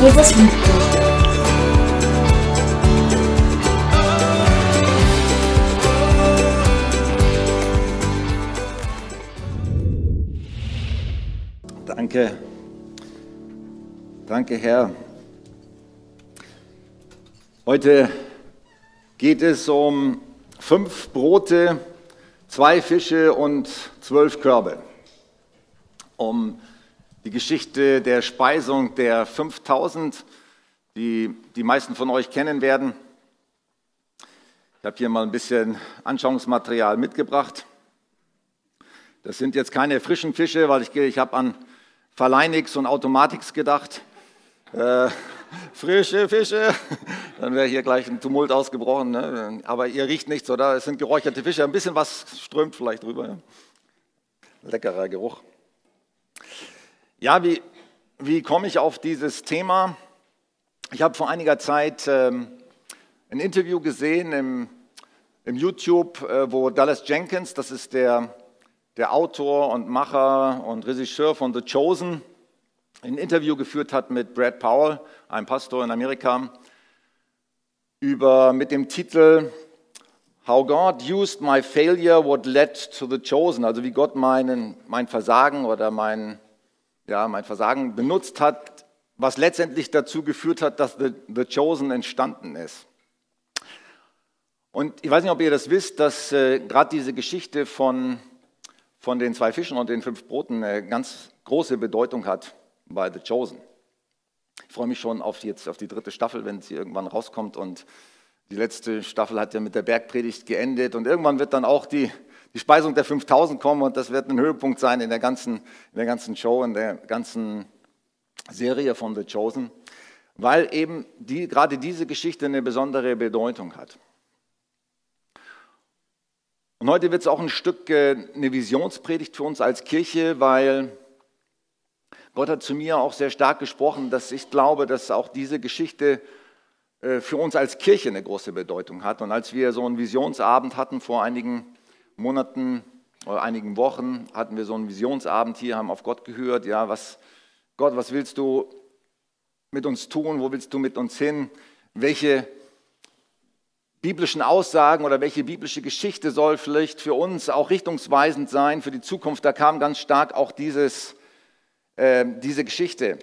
Jesus liebt dich. Danke. Danke, Herr. Heute geht es um fünf Brote, zwei Fische und zwölf Körbe. Um die Geschichte der Speisung der 5000, die die meisten von euch kennen werden. Ich habe hier mal ein bisschen Anschauungsmaterial mitgebracht. Das sind jetzt keine frischen Fische, weil ich, ich habe an Verleinix und Automatix gedacht. Äh, frische Fische, dann wäre hier gleich ein Tumult ausgebrochen. Ne? Aber ihr riecht nichts, oder? Es sind geräucherte Fische, ein bisschen was strömt vielleicht drüber. Leckerer Geruch. Ja, wie, wie komme ich auf dieses Thema? Ich habe vor einiger Zeit ähm, ein Interview gesehen im, im YouTube, äh, wo Dallas Jenkins, das ist der, der Autor und Macher und Regisseur von The Chosen, ein Interview geführt hat mit Brad Powell, einem Pastor in Amerika, über, mit dem Titel How God used my failure, what led to the chosen, also wie Gott meinen, mein Versagen oder mein, ja, mein Versagen benutzt hat, was letztendlich dazu geführt hat, dass the, the Chosen entstanden ist. Und ich weiß nicht, ob ihr das wisst, dass äh, gerade diese Geschichte von, von den zwei Fischen und den fünf Broten eine ganz große Bedeutung hat bei The Chosen. Ich freue mich schon auf, jetzt, auf die dritte Staffel, wenn sie irgendwann rauskommt. Und die letzte Staffel hat ja mit der Bergpredigt geendet. Und irgendwann wird dann auch die, die Speisung der 5000 kommen. Und das wird ein Höhepunkt sein in der ganzen, in der ganzen Show, in der ganzen Serie von The Chosen. Weil eben die, gerade diese Geschichte eine besondere Bedeutung hat. Und heute wird es auch ein Stück äh, eine Visionspredigt für uns als Kirche, weil Gott hat zu mir auch sehr stark gesprochen, dass ich glaube, dass auch diese Geschichte äh, für uns als Kirche eine große Bedeutung hat. Und als wir so einen Visionsabend hatten vor einigen Monaten oder einigen Wochen, hatten wir so einen Visionsabend hier, haben auf Gott gehört, ja, was, Gott, was willst du mit uns tun? Wo willst du mit uns hin? Welche biblischen Aussagen oder welche biblische Geschichte soll vielleicht für uns auch richtungsweisend sein für die Zukunft? Da kam ganz stark auch dieses äh, diese Geschichte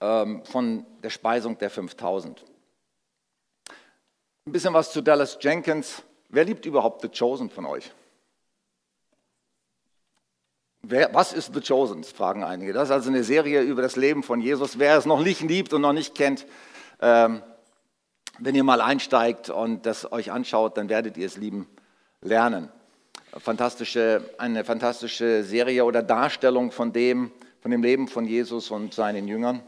ähm, von der Speisung der 5000. Ein bisschen was zu Dallas Jenkins. Wer liebt überhaupt The Chosen von euch? Wer, was ist The Chosen? fragen einige. Das ist also eine Serie über das Leben von Jesus. Wer es noch nicht liebt und noch nicht kennt, ähm, wenn ihr mal einsteigt und das euch anschaut, dann werdet ihr es lieben lernen fantastische, eine fantastische Serie oder Darstellung von dem, von dem Leben von Jesus und seinen Jüngern.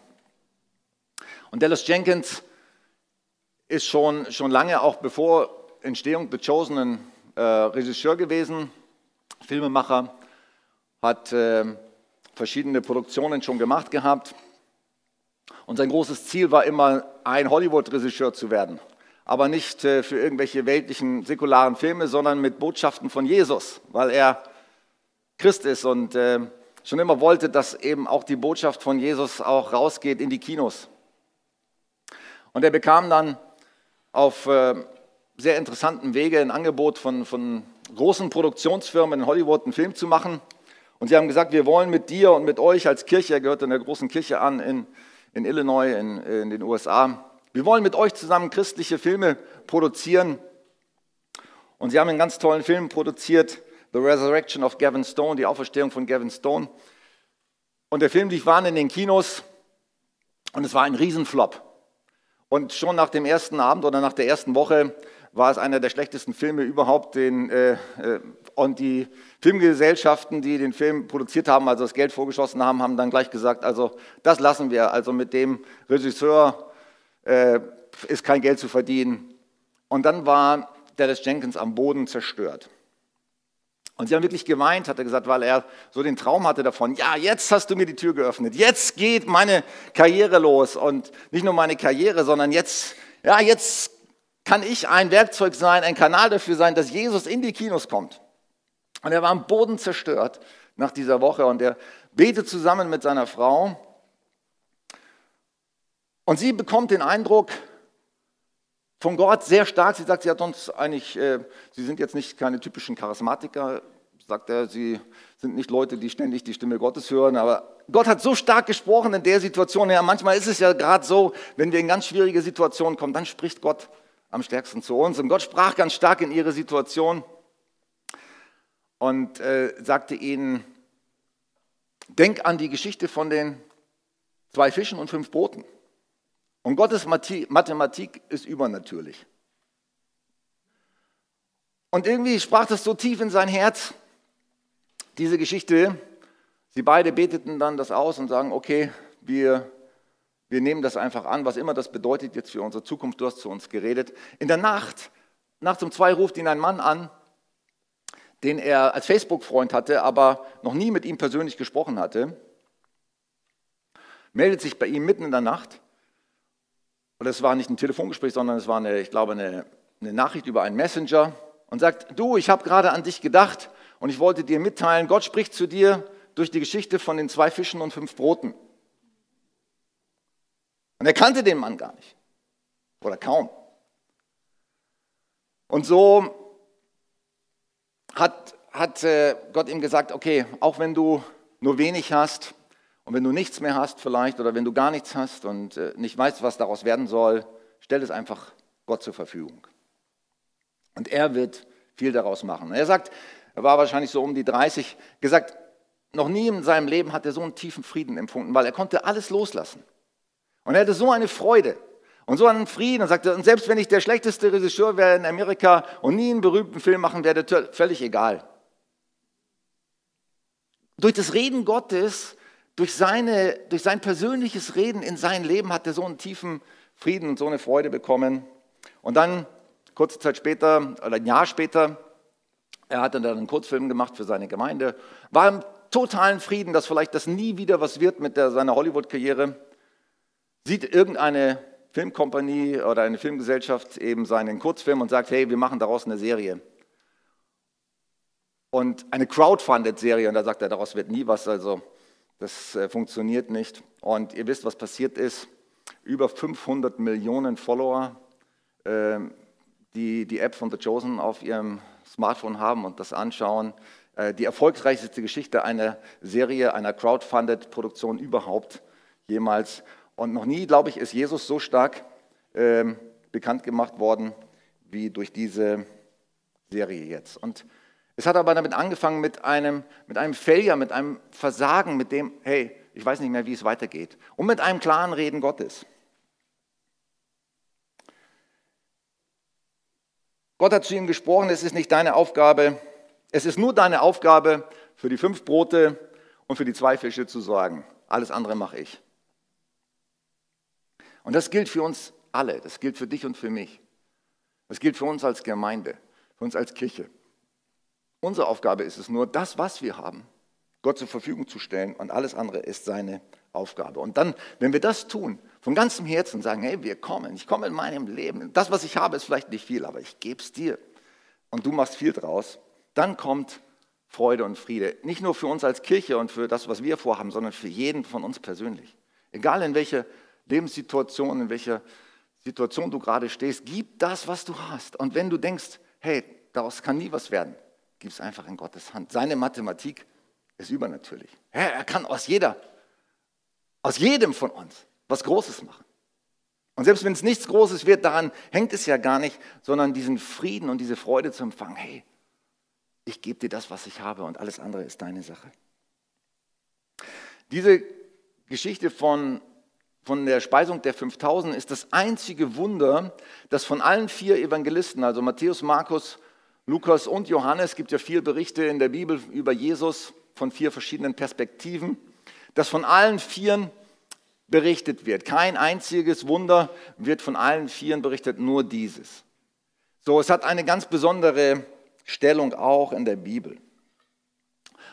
Und Dallas Jenkins ist schon, schon lange, auch bevor Entstehung The Chosen, ein äh, Regisseur gewesen, Filmemacher, hat äh, verschiedene Produktionen schon gemacht gehabt. Und sein großes Ziel war immer, ein Hollywood-Regisseur zu werden aber nicht äh, für irgendwelche weltlichen, säkularen Filme, sondern mit Botschaften von Jesus, weil er Christ ist und äh, schon immer wollte, dass eben auch die Botschaft von Jesus auch rausgeht in die Kinos. Und er bekam dann auf äh, sehr interessanten Wege ein Angebot von, von großen Produktionsfirmen in Hollywood einen Film zu machen. Und sie haben gesagt, wir wollen mit dir und mit euch als Kirche, er gehört in der großen Kirche an in, in Illinois, in, in den USA, wir wollen mit euch zusammen christliche Filme produzieren. Und sie haben einen ganz tollen Film produziert, The Resurrection of Gavin Stone, die Auferstehung von Gavin Stone. Und der Film lief waren in den Kinos und es war ein Riesenflop. Und schon nach dem ersten Abend oder nach der ersten Woche war es einer der schlechtesten Filme überhaupt. Den, äh, äh und die Filmgesellschaften, die den Film produziert haben, also das Geld vorgeschossen haben, haben dann gleich gesagt, also das lassen wir. Also mit dem Regisseur äh, ist kein Geld zu verdienen. Und dann war Dallas Jenkins am Boden zerstört. Und sie haben wirklich geweint, hat er gesagt, weil er so den Traum hatte davon, ja, jetzt hast du mir die Tür geöffnet, jetzt geht meine Karriere los und nicht nur meine Karriere, sondern jetzt, ja, jetzt kann ich ein Werkzeug sein, ein Kanal dafür sein, dass Jesus in die Kinos kommt. Und er war am Boden zerstört nach dieser Woche und er betet zusammen mit seiner Frau Und sie bekommt den Eindruck von Gott sehr stark. Sie sagt, sie hat uns eigentlich, äh, sie sind jetzt nicht keine typischen Charismatiker, sagt er, sie sind nicht Leute, die ständig die Stimme Gottes hören, aber Gott hat so stark gesprochen in der Situation. Ja, manchmal ist es ja gerade so, wenn wir in ganz schwierige Situationen kommen, dann spricht Gott am stärksten zu uns. Und Gott sprach ganz stark in ihre Situation und äh, sagte ihnen, denk an die Geschichte von den zwei Fischen und fünf Broten. Und Gottes Mathematik ist übernatürlich. Und irgendwie sprach das so tief in sein Herz, diese Geschichte. Sie beide beteten dann das aus und sagen, okay, wir, wir nehmen das einfach an, was immer das bedeutet jetzt für unsere Zukunft. Du hast zu uns geredet. In der Nacht, nachts um zwei ruft ihn ein Mann an, den er als Facebook-Freund hatte, aber noch nie mit ihm persönlich gesprochen hatte. Meldet sich bei ihm mitten in der Nacht und es war nicht ein Telefongespräch, sondern es war eine, ich glaube, eine, eine Nachricht über einen Messenger und sagt, du, ich habe gerade an dich gedacht und ich wollte dir mitteilen, Gott spricht zu dir durch die Geschichte von den zwei Fischen und fünf Broten. Und er kannte den Mann gar nicht oder kaum. Und so hat, hat äh, Gott ihm gesagt, okay, auch wenn du nur wenig hast, und wenn du nichts mehr hast vielleicht oder wenn du gar nichts hast und äh, nicht weißt, was daraus werden soll, stell es einfach Gott zur Verfügung. Und er wird viel daraus machen. Er sagt, er war wahrscheinlich so um die 30, gesagt, noch nie in seinem Leben hat er so einen tiefen Frieden empfunden, weil er konnte alles loslassen. Und er hatte so eine Freude und so einen Frieden und sagte, und selbst wenn ich der schlechteste Regisseur wäre in Amerika und nie einen berühmten Film machen werde, völlig egal. Durch das Reden Gottes durch, seine, durch sein persönliches Reden in sein Leben hat er so einen tiefen Frieden und so eine Freude bekommen. Und dann, kurze Zeit später, oder ein Jahr später, er hat dann einen Kurzfilm gemacht für seine Gemeinde, war im totalen Frieden, dass vielleicht das nie wieder was wird mit der, seiner Hollywood-Karriere. Sieht irgendeine Filmkompanie oder eine Filmgesellschaft eben seinen Kurzfilm und sagt, hey, wir machen daraus eine Serie. Und eine Crowdfunded-Serie, und da sagt er, daraus wird nie was, also das äh, funktioniert nicht. Und ihr wisst, was passiert ist. Über 500 Millionen Follower, äh, die die App von The Chosen auf ihrem Smartphone haben und das anschauen. Äh, die erfolgreichste Geschichte einer Serie, einer Crowdfunded-Produktion überhaupt jemals. Und noch nie, glaube ich, ist Jesus so stark ähm, bekannt gemacht worden wie durch diese Serie jetzt. Und es hat aber damit angefangen mit einem, mit einem Failure, mit einem Versagen, mit dem, hey, ich weiß nicht mehr, wie es weitergeht. Und mit einem klaren Reden Gottes. Gott hat zu ihm gesprochen, es ist nicht deine Aufgabe, es ist nur deine Aufgabe, für die fünf Brote und für die zwei Fische zu sorgen. Alles andere mache ich. Und das gilt für uns alle, das gilt für dich und für mich. Das gilt für uns als Gemeinde, für uns als Kirche. Unsere Aufgabe ist es nur, das, was wir haben, Gott zur Verfügung zu stellen und alles andere ist seine Aufgabe. Und dann, wenn wir das tun, von ganzem Herzen sagen, hey, wir kommen, ich komme in meinem Leben, das, was ich habe, ist vielleicht nicht viel, aber ich gebe es dir und du machst viel draus, dann kommt Freude und Friede. Nicht nur für uns als Kirche und für das, was wir vorhaben, sondern für jeden von uns persönlich. Egal in welcher Lebenssituation, in welcher Situation du gerade stehst, gib das, was du hast. Und wenn du denkst, hey, daraus kann nie was werden, Gib es einfach in Gottes Hand. Seine Mathematik ist übernatürlich. Er kann aus jeder, aus jedem von uns was Großes machen. Und selbst wenn es nichts Großes wird, daran hängt es ja gar nicht, sondern diesen Frieden und diese Freude zu empfangen. Hey, ich gebe dir das, was ich habe und alles andere ist deine Sache. Diese Geschichte von, von der Speisung der 5000 ist das einzige Wunder, das von allen vier Evangelisten, also Matthäus, Markus, Lukas und Johannes gibt ja viele Berichte in der Bibel über Jesus von vier verschiedenen Perspektiven, dass von allen Vieren berichtet wird. Kein einziges Wunder wird von allen Vieren berichtet, nur dieses. So, es hat eine ganz besondere Stellung auch in der Bibel.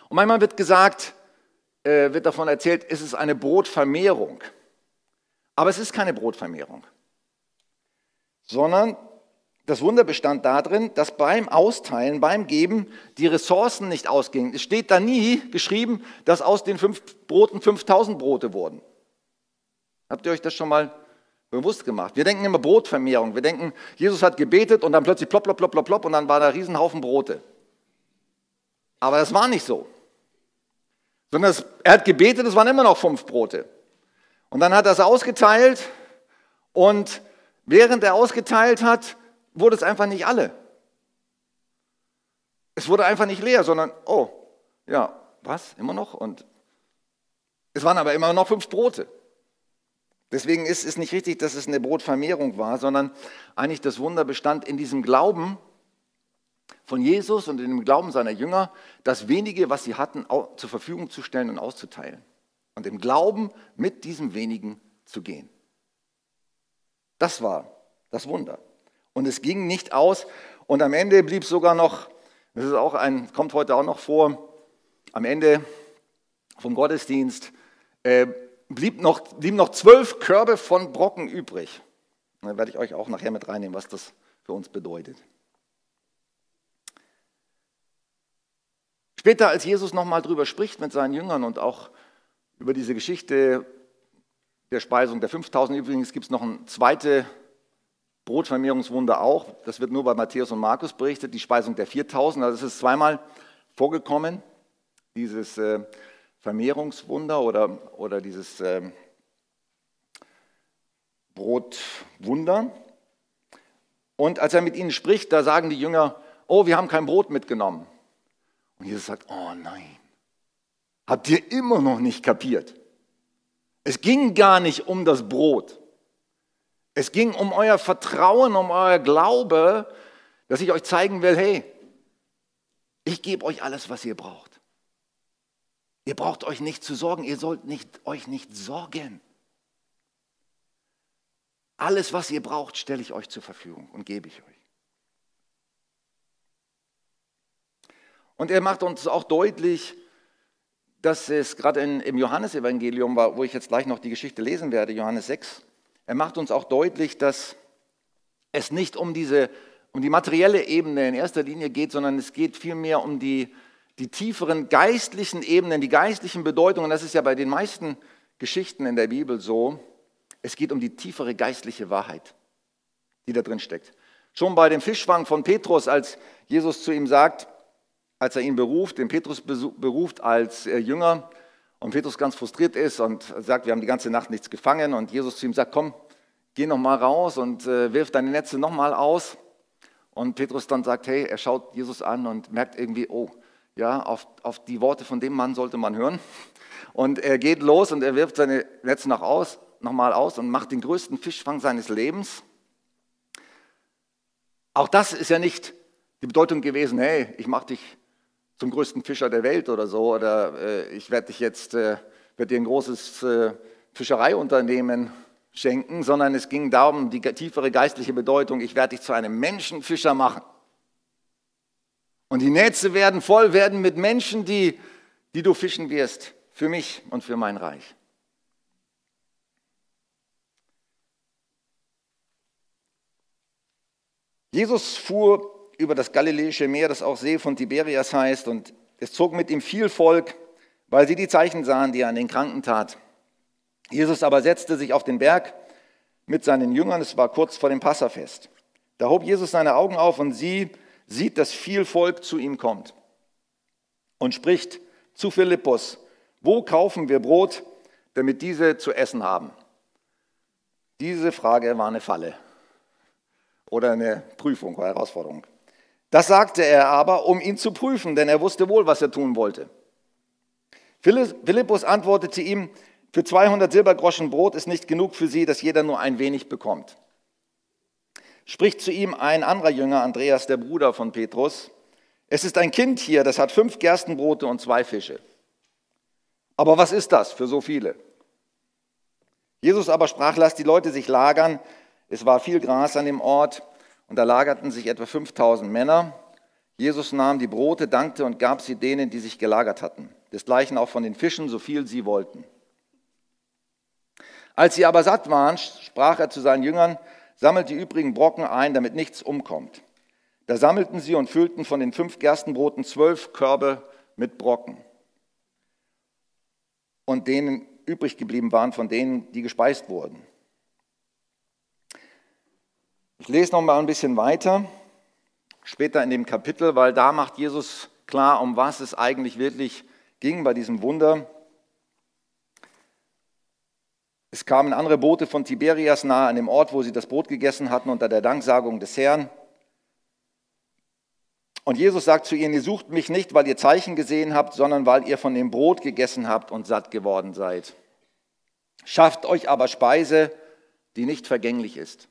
Und manchmal wird gesagt, äh, wird davon erzählt, es ist eine Brotvermehrung. Aber es ist keine Brotvermehrung, sondern das Wunder bestand darin, dass beim Austeilen, beim Geben die Ressourcen nicht ausgingen. Es steht da nie geschrieben, dass aus den fünf Broten 5000 Brote wurden. Habt ihr euch das schon mal bewusst gemacht. Wir denken immer Brotvermehrung. Wir denken, Jesus hat gebetet und dann plötzlich plopp, plopp, plopp, plopp, plopp und dann war da ein Riesenhaufen Brote. Aber das war nicht so. Sondern er hat gebetet, es waren immer noch fünf Brote. Und dann hat er es ausgeteilt und während er ausgeteilt hat, wurde es einfach nicht alle. Es wurde einfach nicht leer, sondern, oh, ja, was, immer noch? Und es waren aber immer noch fünf Brote. Deswegen ist es nicht richtig, dass es eine Brotvermehrung war, sondern eigentlich das Wunder bestand in diesem Glauben von Jesus und in dem Glauben seiner Jünger, das wenige, was sie hatten, zur Verfügung zu stellen und auszuteilen. Und im Glauben mit diesem wenigen zu gehen. Das war das Wunder. Und es ging nicht aus. Und am Ende blieb sogar noch, das ist auch ein, kommt heute auch noch vor, am Ende vom Gottesdienst äh, blieb noch, blieben noch zwölf Körbe von Brocken übrig. Da werde ich euch auch nachher mit reinnehmen, was das für uns bedeutet. Später, als Jesus nochmal drüber spricht mit seinen Jüngern und auch über diese Geschichte der Speisung der 5000, übrigens gibt es noch ein zweites Brotvermehrungswunder auch. Das wird nur bei Matthäus und Markus berichtet, die Speisung der 4000. Also es ist zweimal vorgekommen, dieses äh, Vermehrungswunder oder, oder dieses äh, Brotwunder. Und als er mit ihnen spricht, da sagen die Jünger, oh, wir haben kein Brot mitgenommen. Und Jesus sagt, oh nein, habt ihr immer noch nicht kapiert. Es ging gar nicht um das Brot. Es ging um euer Vertrauen, um euer Glaube, dass ich euch zeigen will, hey, ich gebe euch alles, was ihr braucht. Ihr braucht euch nicht zu sorgen, ihr sollt nicht, euch nicht sorgen. Alles, was ihr braucht, stelle ich euch zur Verfügung und gebe ich euch. Und er macht uns auch deutlich, dass es gerade im Johannesevangelium war, wo ich jetzt gleich noch die Geschichte lesen werde, Johannes 6, er macht uns auch deutlich, dass es nicht um diese um die materielle Ebene in erster Linie geht, sondern es geht vielmehr um die, die tieferen geistlichen Ebenen, die geistlichen Bedeutungen. Das ist ja bei den meisten Geschichten in der Bibel so. Es geht um die tiefere geistliche Wahrheit, die da drin steckt. Schon bei dem Fischfang von Petrus, als Jesus zu ihm sagt, als er ihn beruft, den Petrus beruft als äh, Jünger und Petrus ganz frustriert ist und sagt, wir haben die ganze Nacht nichts gefangen und Jesus zu ihm sagt, komm, geh noch mal raus und äh, wirf deine Netze noch mal aus. Und Petrus dann sagt, hey, er schaut Jesus an und merkt irgendwie, oh, ja, auf, auf die Worte von dem Mann sollte man hören. Und er geht los und er wirft seine Netze noch aus, nochmal aus und macht den größten Fischfang seines Lebens. Auch das ist ja nicht die Bedeutung gewesen, hey, ich mache dich zum größten Fischer der Welt oder so, oder äh, ich werde dich jetzt, äh, werde dir ein großes äh, Fischereiunternehmen schenken, sondern es ging darum, die tiefere geistliche Bedeutung, ich werde dich zu einem Menschenfischer machen. Und die Netze werden voll werden mit Menschen, die, die du fischen wirst, für mich und für mein Reich. Jesus fuhr über das Galiläische Meer, das auch See von Tiberias heißt. Und es zog mit ihm viel Volk, weil sie die Zeichen sahen, die er an den Kranken tat. Jesus aber setzte sich auf den Berg mit seinen Jüngern. Es war kurz vor dem Passafest. Da hob Jesus seine Augen auf und sie sieht, dass viel Volk zu ihm kommt und spricht zu Philippus, wo kaufen wir Brot, damit diese zu essen haben? Diese Frage war eine Falle oder eine Prüfung, eine Herausforderung. Das sagte er aber, um ihn zu prüfen, denn er wusste wohl, was er tun wollte. Philippus antwortete ihm, für 200 Silbergroschen Brot ist nicht genug für sie, dass jeder nur ein wenig bekommt. Spricht zu ihm ein anderer Jünger, Andreas, der Bruder von Petrus, es ist ein Kind hier, das hat fünf Gerstenbrote und zwei Fische. Aber was ist das für so viele? Jesus aber sprach, lasst die Leute sich lagern. Es war viel Gras an dem Ort und da lagerten sich etwa 5000 Männer. Jesus nahm die Brote, dankte und gab sie denen, die sich gelagert hatten. Desgleichen auch von den Fischen, so viel sie wollten. Als sie aber satt waren, sprach er zu seinen Jüngern, sammelt die übrigen Brocken ein, damit nichts umkommt. Da sammelten sie und füllten von den fünf Gerstenbroten zwölf Körbe mit Brocken. Und denen übrig geblieben waren von denen, die gespeist wurden. Lese noch mal ein bisschen weiter, später in dem Kapitel, weil da macht Jesus klar, um was es eigentlich wirklich ging bei diesem Wunder. Es kamen andere Boote von Tiberias nahe an dem Ort, wo sie das Brot gegessen hatten, unter der Danksagung des Herrn. Und Jesus sagt zu ihnen, ihr sucht mich nicht, weil ihr Zeichen gesehen habt, sondern weil ihr von dem Brot gegessen habt und satt geworden seid. Schafft euch aber Speise, die nicht vergänglich ist,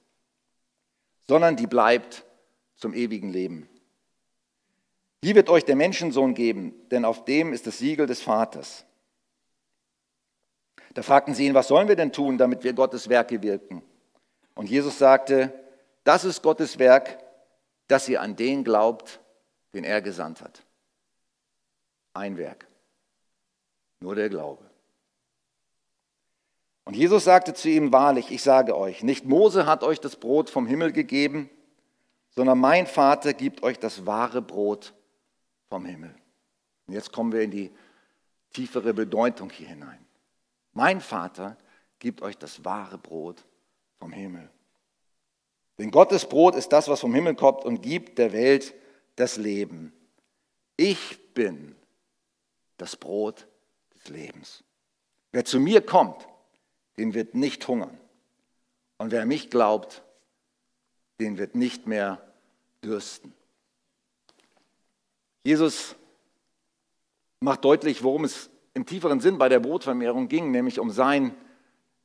sondern die bleibt zum ewigen Leben. Die wird euch der Menschensohn geben, denn auf dem ist das Siegel des Vaters. Da fragten sie ihn, was sollen wir denn tun, damit wir Gottes Werke wirken? Und Jesus sagte, das ist Gottes Werk, dass ihr an den glaubt, den er gesandt hat. Ein Werk, nur der Glaube. Und Jesus sagte zu ihm, wahrlich, ich sage euch, nicht Mose hat euch das Brot vom Himmel gegeben, sondern mein Vater gibt euch das wahre Brot vom Himmel. Und jetzt kommen wir in die tiefere Bedeutung hier hinein. Mein Vater gibt euch das wahre Brot vom Himmel. Denn Gottes Brot ist das, was vom Himmel kommt und gibt der Welt das Leben. Ich bin das Brot des Lebens. Wer zu mir kommt, den wird nicht hungern. Und wer mich glaubt, den wird nicht mehr dürsten. Jesus macht deutlich, worum es im tieferen Sinn bei der Brotvermehrung ging, nämlich um sein,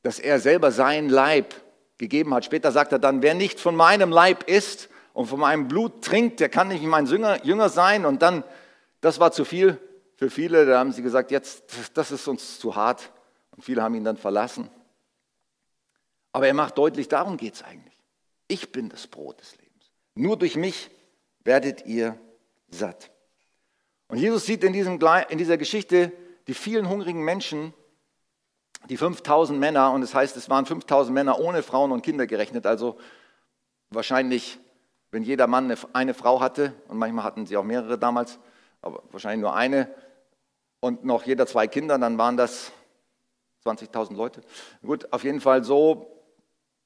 dass er selber seinen Leib gegeben hat. Später sagt er dann, wer nicht von meinem Leib isst und von meinem Blut trinkt, der kann nicht mein Jünger, sein. Und dann, das war zu viel für viele, da haben sie gesagt, jetzt, das ist uns zu hart. Und viele haben ihn dann verlassen. Aber er macht deutlich, darum geht es eigentlich. Ich bin das Brot des Lebens. Nur durch mich werdet ihr satt. Und Jesus sieht in, diesem, in dieser Geschichte die vielen hungrigen Menschen, die 5000 Männer, und es das heißt, es waren 5000 Männer ohne Frauen und Kinder gerechnet, also wahrscheinlich, wenn jeder Mann eine, eine Frau hatte, und manchmal hatten sie auch mehrere damals, aber wahrscheinlich nur eine, und noch jeder zwei Kinder, dann waren das 20.000 Leute. Gut, auf jeden Fall so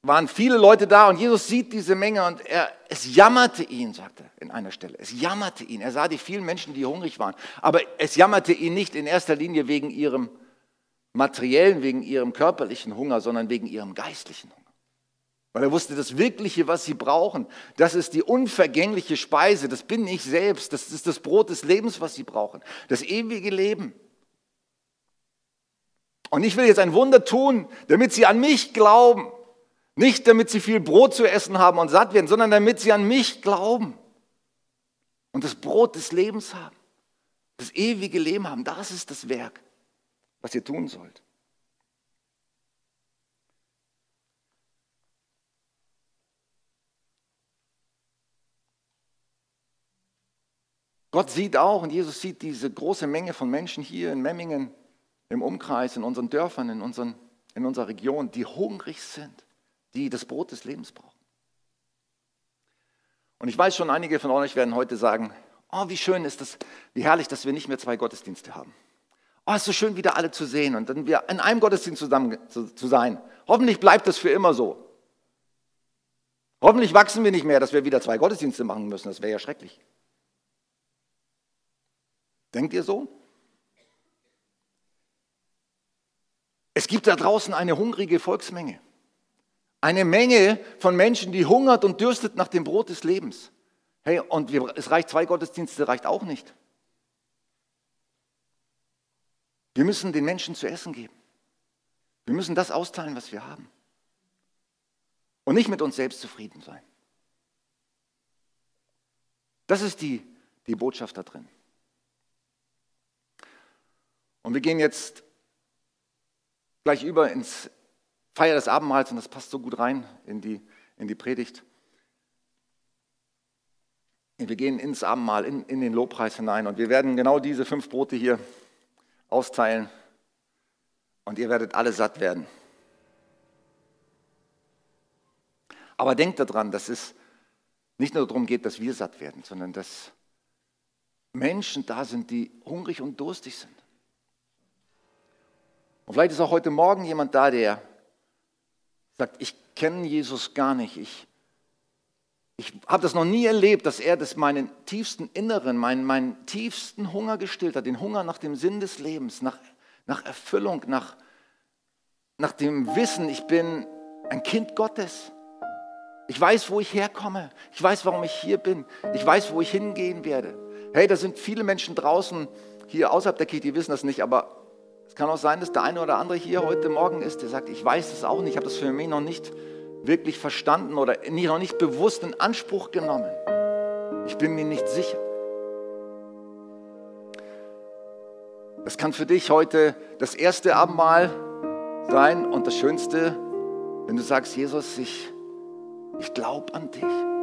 waren viele Leute da und Jesus sieht diese Menge und er, es jammerte ihn, sagt er in einer Stelle. Es jammerte ihn. Er sah die vielen Menschen, die hungrig waren. Aber es jammerte ihn nicht in erster Linie wegen ihrem materiellen, wegen ihrem körperlichen Hunger, sondern wegen ihrem geistlichen Hunger. Weil er wusste, das Wirkliche, was sie brauchen, das ist die unvergängliche Speise, das bin ich selbst, das ist das Brot des Lebens, was sie brauchen, das ewige Leben. Und ich will jetzt ein Wunder tun, damit sie an mich glauben. Nicht damit sie viel Brot zu essen haben und satt werden, sondern damit sie an mich glauben und das Brot des Lebens haben, das ewige Leben haben. Das ist das Werk, was ihr tun sollt. Gott sieht auch und Jesus sieht diese große Menge von Menschen hier in Memmingen, im Umkreis, in unseren Dörfern, in, unseren, in unserer Region, die hungrig sind die das Brot des Lebens brauchen. Und ich weiß schon, einige von euch werden heute sagen, oh, wie schön ist das, wie herrlich, dass wir nicht mehr zwei Gottesdienste haben. Oh, es ist so schön, wieder alle zu sehen und dann wir in einem Gottesdienst zusammen zu, zu sein. Hoffentlich bleibt das für immer so. Hoffentlich wachsen wir nicht mehr, dass wir wieder zwei Gottesdienste machen müssen. Das wäre ja schrecklich. Denkt ihr so? Es gibt da draußen eine hungrige Volksmenge. Eine Menge von Menschen, die hungert und dürstet nach dem Brot des Lebens. Hey, und wir, es reicht zwei Gottesdienste, reicht auch nicht. Wir müssen den Menschen zu essen geben. Wir müssen das austeilen, was wir haben. Und nicht mit uns selbst zufrieden sein. Das ist die, die Botschaft da drin. Und wir gehen jetzt gleich über ins Feier des Abendmahls, und das passt so gut rein in die, in die Predigt. Wir gehen ins Abendmahl, in, in den Lobpreis hinein und wir werden genau diese fünf Brote hier austeilen und ihr werdet alle satt werden. Aber denkt daran, dass es nicht nur darum geht, dass wir satt werden, sondern dass Menschen da sind, die hungrig und durstig sind. Und vielleicht ist auch heute Morgen jemand da, der sagt, ich kenne Jesus gar nicht, ich Ich habe das noch nie erlebt, dass er das meinen tiefsten Inneren, meinen, meinen tiefsten Hunger gestillt hat, den Hunger nach dem Sinn des Lebens, nach, nach Erfüllung, nach, nach dem Wissen, ich bin ein Kind Gottes. Ich weiß, wo ich herkomme. Ich weiß, warum ich hier bin. Ich weiß, wo ich hingehen werde. Hey, da sind viele Menschen draußen, hier außerhalb der Kirche, die wissen das nicht, aber es kann auch sein, dass der eine oder andere hier heute Morgen ist, der sagt, ich weiß es auch nicht, ich habe das für mich noch nicht wirklich verstanden oder noch nicht bewusst in Anspruch genommen. Ich bin mir nicht sicher. Das kann für dich heute das erste Abendmahl sein und das Schönste, wenn du sagst, Jesus, ich, ich glaube an dich.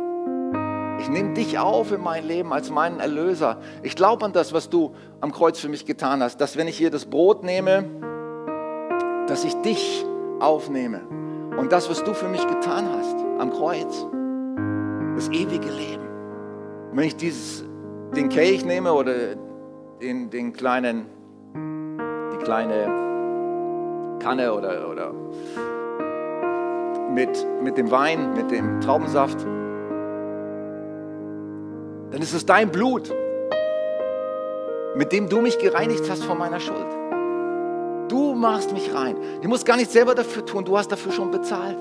Ich nehme dich auf in mein Leben als meinen Erlöser. Ich glaube an das, was du am Kreuz für mich getan hast. Dass wenn ich hier das Brot nehme, dass ich dich aufnehme. Und das, was du für mich getan hast am Kreuz, das ewige Leben. Und wenn ich dieses, den Kelch nehme oder den, den kleinen, die kleine Kanne oder, oder mit, mit dem Wein, mit dem Traubensaft, dann ist es dein Blut, mit dem du mich gereinigt hast von meiner Schuld. Du machst mich rein. Ich muss gar nicht selber dafür tun, du hast dafür schon bezahlt.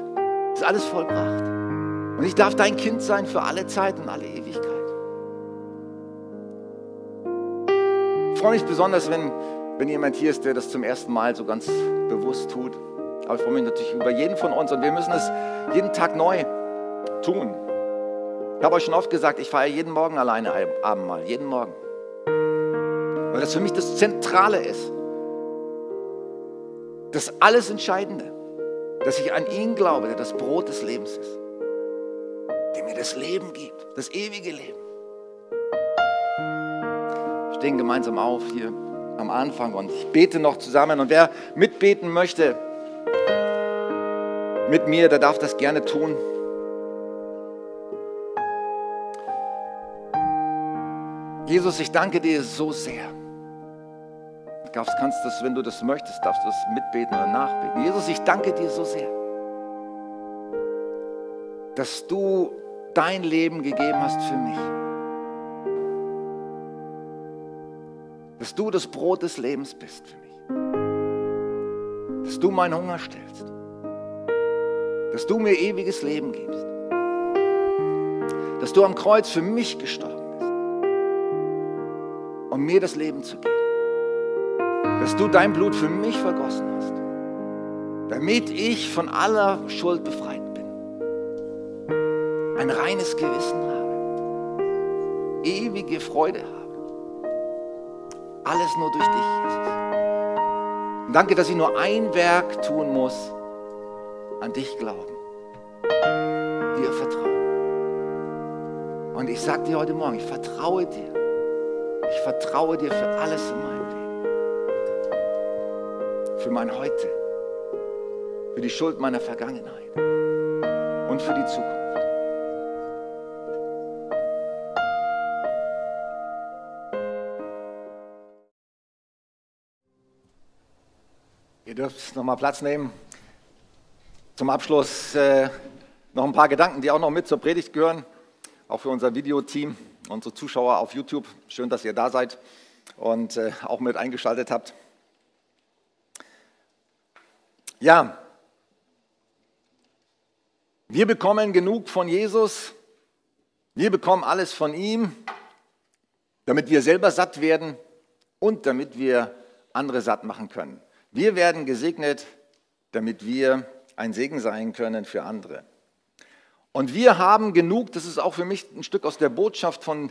Ist alles vollbracht. Und ich darf dein Kind sein für alle Zeit und alle Ewigkeit. Ich freue mich besonders, wenn, wenn jemand hier ist, der das zum ersten Mal so ganz bewusst tut. Aber ich freue mich natürlich über jeden von uns und wir müssen es jeden Tag neu tun. Ich habe euch schon oft gesagt, ich feiere jeden Morgen alleine Abendmahl, jeden Morgen. Weil das für mich das Zentrale ist das alles Entscheidende, dass ich an ihn glaube, der das Brot des Lebens ist, der mir das Leben gibt, das ewige Leben. Wir stehen gemeinsam auf hier am Anfang und ich bete noch zusammen. Und wer mitbeten möchte mit mir, der darf das gerne tun. Jesus, ich danke dir so sehr darfst, kannst das, wenn du das möchtest, darfst du das mitbeten oder nachbeten. Jesus, ich danke dir so sehr, dass du dein Leben gegeben hast für mich. Dass du das Brot des Lebens bist für mich. Dass du meinen Hunger stillst. Dass du mir ewiges Leben gibst. Dass du am Kreuz für mich gestorben. Um mir das Leben zu geben dass du dein Blut für mich vergossen hast, damit ich von aller Schuld befreit bin, ein reines Gewissen habe, ewige Freude habe. Alles nur durch dich, Jesus. Und danke, dass ich nur ein Werk tun muss, an dich glauben, dir vertrauen. Und ich sage dir heute Morgen, ich vertraue dir. Ich vertraue dir für alles in meinem Leben. Für mein Heute, für die Schuld meiner Vergangenheit. Und für die Zukunft. Ihr dürft nochmal Platz nehmen. Zum Abschluss äh, noch ein paar Gedanken, die auch noch mit zur Predigt gehören, auch für unser Videoteam, unsere Zuschauer auf YouTube. Schön, dass ihr da seid und äh, auch mit eingeschaltet habt. Ja, wir bekommen genug von Jesus, wir bekommen alles von ihm, damit wir selber satt werden und damit wir andere satt machen können. Wir werden gesegnet, damit wir ein Segen sein können für andere. Und wir haben genug, das ist auch für mich ein Stück aus der Botschaft von,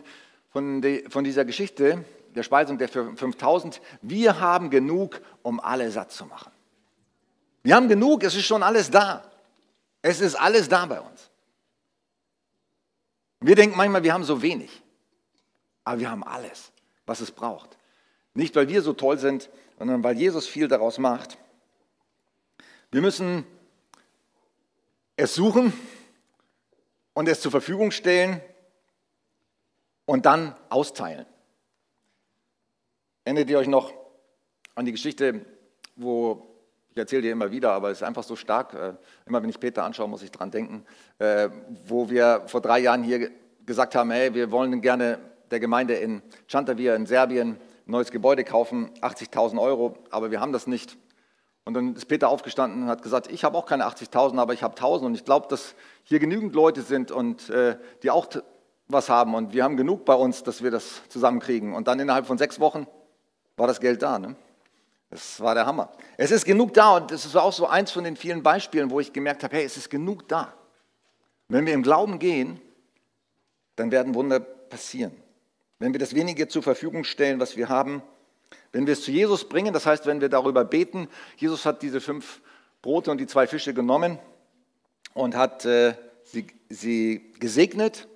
von, de, von dieser Geschichte, der Speisung der 5000, wir haben genug, um alle satt zu machen. Wir haben genug, es ist schon alles da. Es ist alles da bei uns. Wir denken manchmal, wir haben so wenig, aber wir haben alles, was es braucht. Nicht, weil wir so toll sind, sondern weil Jesus viel daraus macht. Wir müssen es suchen und es zur Verfügung stellen und dann austeilen. Erinnert ihr euch noch an die Geschichte, wo ich erzähle dir immer wieder, aber es ist einfach so stark. Äh, immer wenn ich Peter anschaue, muss ich dran denken, äh, wo wir vor drei Jahren hier gesagt haben, hey, wir wollen gerne der Gemeinde in Chantavir in Serbien ein neues Gebäude kaufen, 80.000 Euro, aber wir haben das nicht. Und dann ist Peter aufgestanden und hat gesagt, ich habe auch keine 80.000, aber ich habe 1.000 und ich glaube, dass hier genügend Leute sind und äh, die auch was haben und wir haben genug bei uns, dass wir das zusammenkriegen. Und dann innerhalb von sechs Wochen war das Geld da. Ne? Das war der Hammer. Es ist genug da und das ist auch so eins von den vielen Beispielen, wo ich gemerkt habe, hey, es ist genug da. wenn wir im Glauben gehen, dann werden Wunder passieren. Wenn wir das wenige zur Verfügung stellen, was wir haben, wenn wir es zu Jesus bringen, das heißt, wenn wir darüber beten, Jesus hat diese fünf Brote und die zwei Fische genommen und hat äh, sie, sie gesegnet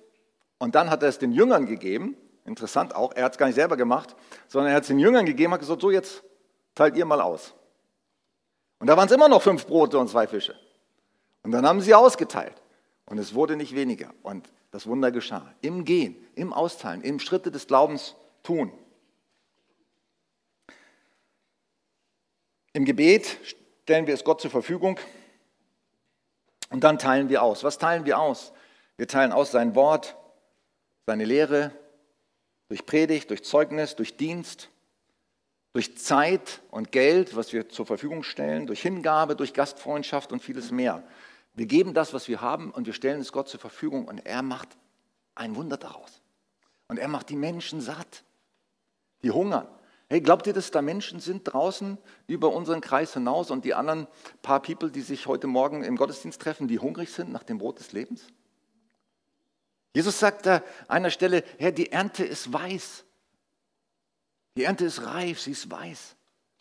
und dann hat er es den Jüngern gegeben. Interessant auch, er hat es gar nicht selber gemacht, sondern er hat es den Jüngern gegeben, hat gesagt, so jetzt teilt ihr mal aus. Und da waren es immer noch fünf Brote und zwei Fische. Und dann haben sie ausgeteilt. Und es wurde nicht weniger. Und das Wunder geschah. Im Gehen, im Austeilen, im Schritte des Glaubens tun. Im Gebet stellen wir es Gott zur Verfügung und dann teilen wir aus. Was teilen wir aus? Wir teilen aus sein Wort, seine Lehre, durch Predigt, durch Zeugnis, durch Dienst, durch Zeit und Geld, was wir zur Verfügung stellen, durch Hingabe, durch Gastfreundschaft und vieles mehr. Wir geben das, was wir haben und wir stellen es Gott zur Verfügung und er macht ein Wunder daraus. Und er macht die Menschen satt, die hungern. Hey, glaubt ihr, dass da Menschen sind draußen über unseren Kreis hinaus und die anderen paar People, die sich heute Morgen im Gottesdienst treffen, die hungrig sind nach dem Brot des Lebens? Jesus sagt da an einer Stelle, Herr, die Ernte ist weiß. Die Ernte ist reif, sie ist weiß.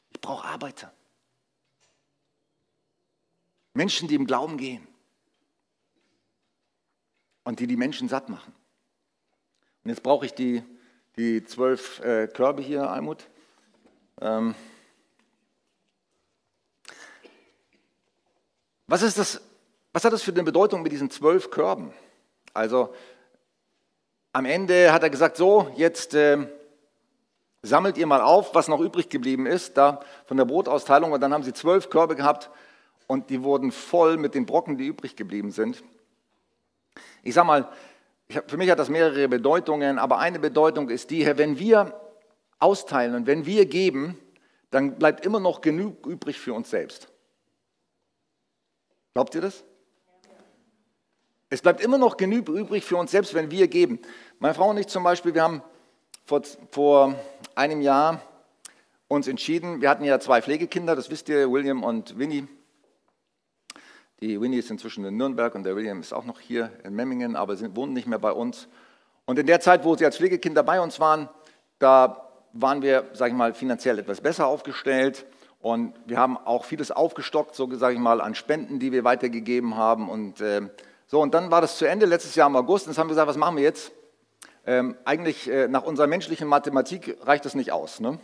Ich brauche Arbeiter. Menschen, die im Glauben gehen und die die Menschen satt machen. Und jetzt brauche ich die, die zwölf äh, Körbe hier, Almut. Ähm was, ist das, was hat das für eine Bedeutung mit diesen zwölf Körben? Also am Ende hat er gesagt, so, jetzt äh, sammelt ihr mal auf, was noch übrig geblieben ist, da von der Brotausteilung. Und dann haben sie zwölf Körbe gehabt und die wurden voll mit den Brocken, die übrig geblieben sind. Ich sage mal, für mich hat das mehrere Bedeutungen, aber eine Bedeutung ist die, wenn wir austeilen und wenn wir geben, dann bleibt immer noch genug übrig für uns selbst. Glaubt ihr das? Es bleibt immer noch genug übrig für uns selbst, wenn wir geben. Meine Frau und ich zum Beispiel, wir haben vor, vor einem Jahr uns entschieden, wir hatten ja zwei Pflegekinder, das wisst ihr, William und Winnie. Die Winnie ist inzwischen in Nürnberg und der William ist auch noch hier in Memmingen, aber sie wohnen nicht mehr bei uns. Und in der Zeit, wo sie als Pflegekinder bei uns waren, da waren wir, sage ich mal, finanziell etwas besser aufgestellt. Und wir haben auch vieles aufgestockt, so sage ich mal, an Spenden, die wir weitergegeben haben. Und äh, so, und dann war das zu Ende, letztes Jahr im August, und jetzt haben wir gesagt, was machen wir jetzt? Ähm, eigentlich äh, nach unserer menschlichen Mathematik reicht das nicht aus. Ne?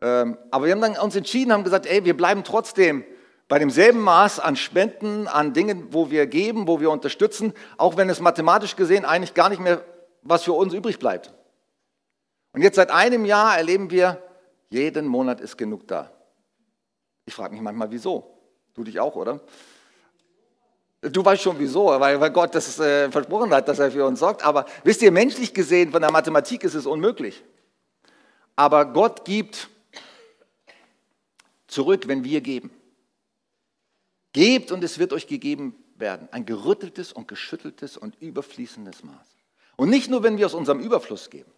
Ähm, aber wir haben dann uns entschieden, haben gesagt, ey, wir bleiben trotzdem bei demselben Maß an Spenden, an Dingen, wo wir geben, wo wir unterstützen, auch wenn es mathematisch gesehen eigentlich gar nicht mehr was für uns übrig bleibt. Und jetzt seit einem Jahr erleben wir, jeden Monat ist genug da. Ich frage mich manchmal, wieso? Du dich auch, oder? Du weißt schon wieso, weil, Gott das äh, versprochen hat, dass er für uns sorgt. Aber wisst ihr, menschlich gesehen, von der Mathematik ist es unmöglich. Aber Gott gibt zurück, wenn wir geben. Gebt und es wird euch gegeben werden. Ein gerütteltes und geschütteltes und überfließendes Maß. Und nicht nur, wenn wir aus unserem Überfluss geben,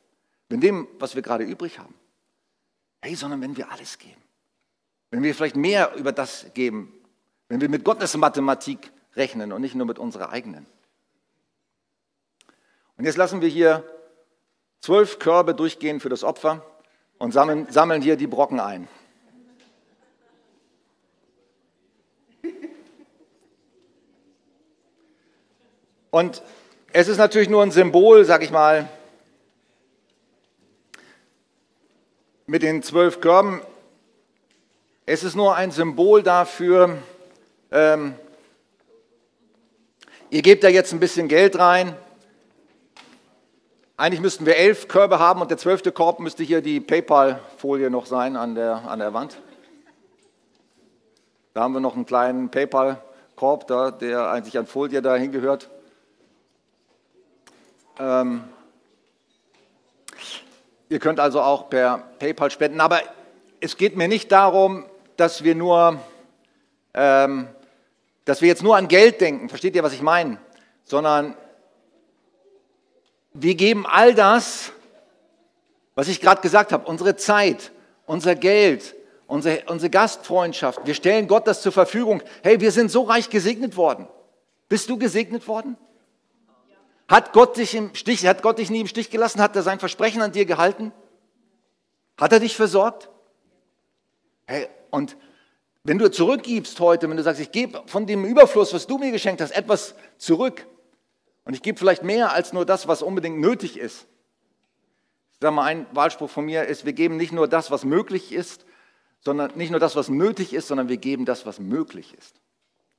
wenn dem, was wir gerade übrig haben. Hey, sondern wenn wir alles geben. Wenn wir vielleicht mehr über das geben, wenn wir mit Gottes Mathematik rechnen und nicht nur mit unserer eigenen. Und jetzt lassen wir hier zwölf Körbe durchgehen für das Opfer und sammeln, sammeln hier die Brocken ein. Und es ist natürlich nur ein Symbol, sag ich mal, mit den zwölf Körben. Es ist nur ein Symbol dafür, ähm, Ihr gebt da jetzt ein bisschen Geld rein. Eigentlich müssten wir elf Körbe haben und der zwölfte Korb müsste hier die PayPal-Folie noch sein an der, an der Wand. Da haben wir noch einen kleinen PayPal-Korb, da, der eigentlich an Folie dahin gehört. Ähm, ihr könnt also auch per PayPal spenden, aber es geht mir nicht darum, dass wir nur, ähm, dass wir jetzt nur an Geld denken. Versteht ihr, was ich meine? Sondern wir geben all das, was ich gerade gesagt habe, unsere Zeit, unser Geld, unsere, unsere Gastfreundschaft. Wir stellen Gott das zur Verfügung. Hey, wir sind so reich gesegnet worden. Bist du gesegnet worden? Hat Gott dich im Stich, hat Gott dich nie im Stich gelassen? Hat er sein Versprechen an dir gehalten? Hat er dich versorgt? Hey, und wenn du zurückgibst heute, wenn du sagst, ich gebe von dem Überfluss, was du mir geschenkt hast, etwas zurück und ich gebe vielleicht mehr als nur das, was unbedingt nötig ist. Ich sage mal, ein Wahlspruch von mir ist, wir geben nicht nur das, was möglich ist, sondern nicht nur das, was nötig ist, sondern wir geben das, was möglich ist.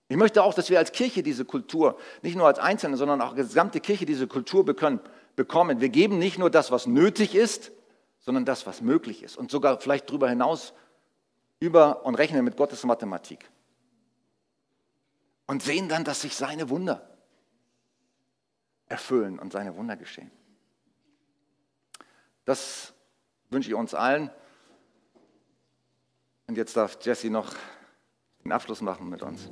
Ich möchte auch, dass wir als Kirche diese Kultur, nicht nur als Einzelne, sondern auch als gesamte Kirche diese Kultur bekommen. Wir geben nicht nur das, was nötig ist, sondern das, was möglich ist. Und sogar vielleicht darüber hinaus über und rechnen mit Gottes Mathematik. Und sehen dann, dass sich seine Wunder erfüllen und seine Wunder geschehen. Das wünsche ich uns allen. Und jetzt darf Jesse noch den Abschluss machen mit uns.